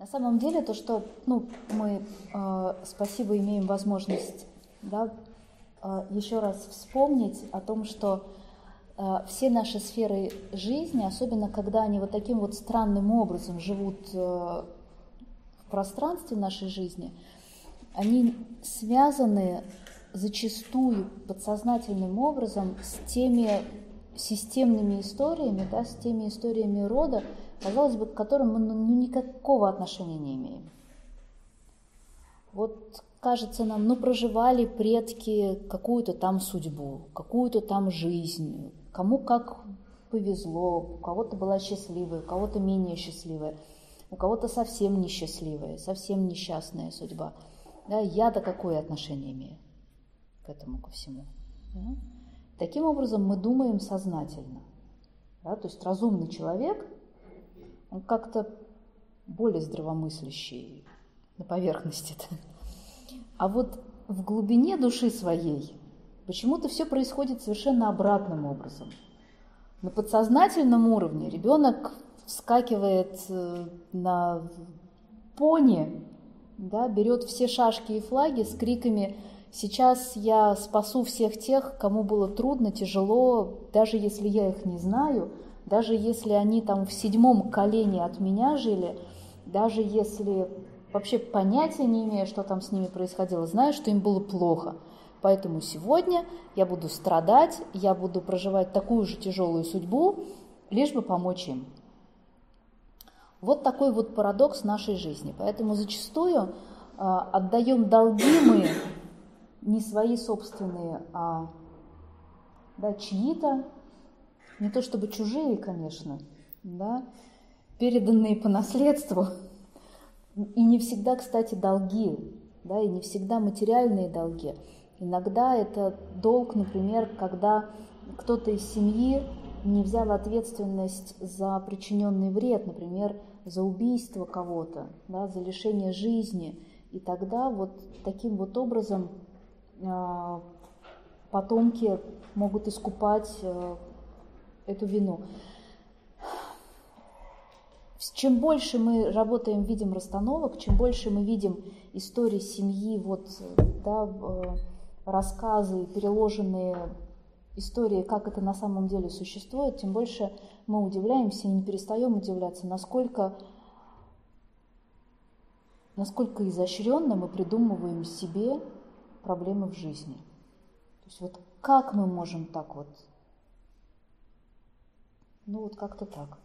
На самом деле то, что ну, мы, э, спасибо, имеем возможность да, э, еще раз вспомнить о том, что э, все наши сферы жизни, особенно когда они вот таким вот странным образом живут э, в пространстве нашей жизни, они связаны зачастую подсознательным образом с теми системными историями, да, с теми историями рода, казалось бы, к которым мы ну, ну, никакого отношения не имеем. Вот кажется нам, ну проживали предки какую-то там судьбу, какую-то там жизнь, кому как повезло, у кого-то была счастливая, у кого-то менее счастливая, у кого-то совсем несчастливая, совсем несчастная судьба. Да, я-то какое отношение имею к этому, ко всему? Да? Таким образом мы думаем сознательно. Да? То есть разумный человек – он как-то более здравомыслящий на поверхности-то. А вот в глубине души своей почему-то все происходит совершенно обратным образом. На подсознательном уровне ребенок вскакивает э, на пони, да, берет все шашки и флаги с криками «Сейчас я спасу всех тех, кому было трудно, тяжело, даже если я их не знаю», даже если они там в седьмом колене от меня жили, даже если вообще понятия не имея, что там с ними происходило, знаю, что им было плохо. Поэтому сегодня я буду страдать, я буду проживать такую же тяжелую судьбу, лишь бы помочь им. Вот такой вот парадокс нашей жизни. Поэтому зачастую э, отдаем долги мы не свои собственные, а да, чьи-то, не то чтобы чужие, конечно, да, переданные по наследству, и не всегда, кстати, долги, да, и не всегда материальные долги. Иногда это долг, например, когда кто-то из семьи не взял ответственность за причиненный вред, например, за убийство кого-то, да, за лишение жизни. И тогда вот таким вот образом э, потомки могут искупать э, эту вину. Чем больше мы работаем, видим расстановок, чем больше мы видим истории семьи, вот, да, э, рассказы, переложенные истории, как это на самом деле существует, тем больше мы удивляемся и не перестаем удивляться, насколько, насколько изощренно мы придумываем себе проблемы в жизни. То есть вот как мы можем так вот ну вот как-то так.